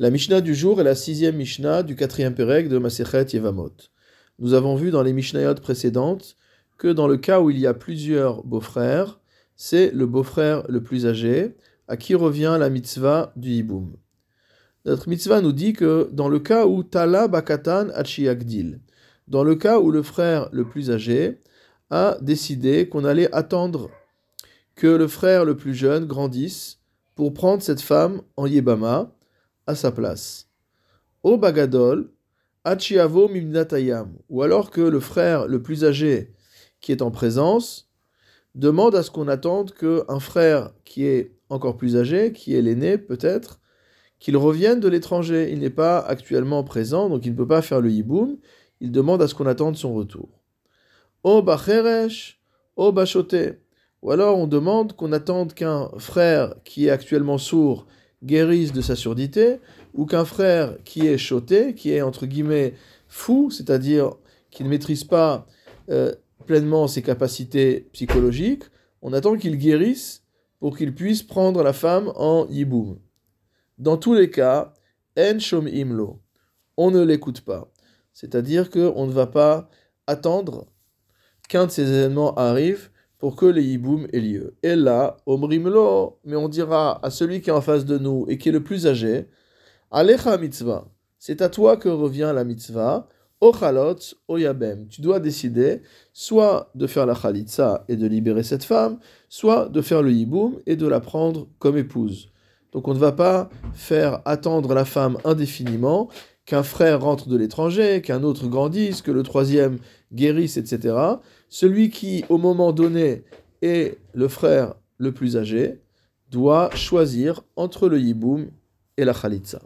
La Mishnah du jour est la sixième Mishnah du quatrième Pérec de Masechet Yevamot. Nous avons vu dans les Mishnayot précédentes que dans le cas où il y a plusieurs beaux-frères, c'est le beau-frère le plus âgé à qui revient la mitzvah du hiboum. Notre mitzvah nous dit que dans le cas où Tala Bakatan Achiagdil, dans le cas où le frère le plus âgé a décidé qu'on allait attendre que le frère le plus jeune grandisse pour prendre cette femme en Yébama à sa place. Au Bagadol, Achiavo Mimnatayam, ou alors que le frère le plus âgé qui est en présence demande à ce qu'on attende qu'un frère qui est encore plus âgé, qui est l'aîné peut-être, qu'il revienne de l'étranger. Il n'est pas actuellement présent, donc il ne peut pas faire le hiboum. Il demande à ce qu'on attende son retour. O Bacheresh, O Bachoté. Ou alors on demande qu'on attende qu'un frère qui est actuellement sourd guérisse de sa surdité, ou qu'un frère qui est choté, qui est entre guillemets fou, c'est-à-dire qui ne maîtrise pas euh, pleinement ses capacités psychologiques, on attend qu'il guérisse pour qu'il puisse prendre la femme en yiboum. Dans tous les cas, en shom imlo, on ne l'écoute pas. C'est-à-dire qu'on ne va pas attendre qu'un de ces événements arrive pour que les yiboum aient lieu. Et là, omrimlo, mais on dira à celui qui est en face de nous et qui est le plus âgé, alecha mitzvah, c'est à toi que revient la mitzvah, ochalot oyabem. Tu dois décider soit de faire la chalitza et de libérer cette femme, soit de faire le yiboum et de la prendre comme épouse. Donc on ne va pas faire attendre la femme indéfiniment, qu'un frère rentre de l'étranger, qu'un autre grandisse, que le troisième guérisse, etc. Celui qui, au moment donné, est le frère le plus âgé, doit choisir entre le yiboum et la khalitza.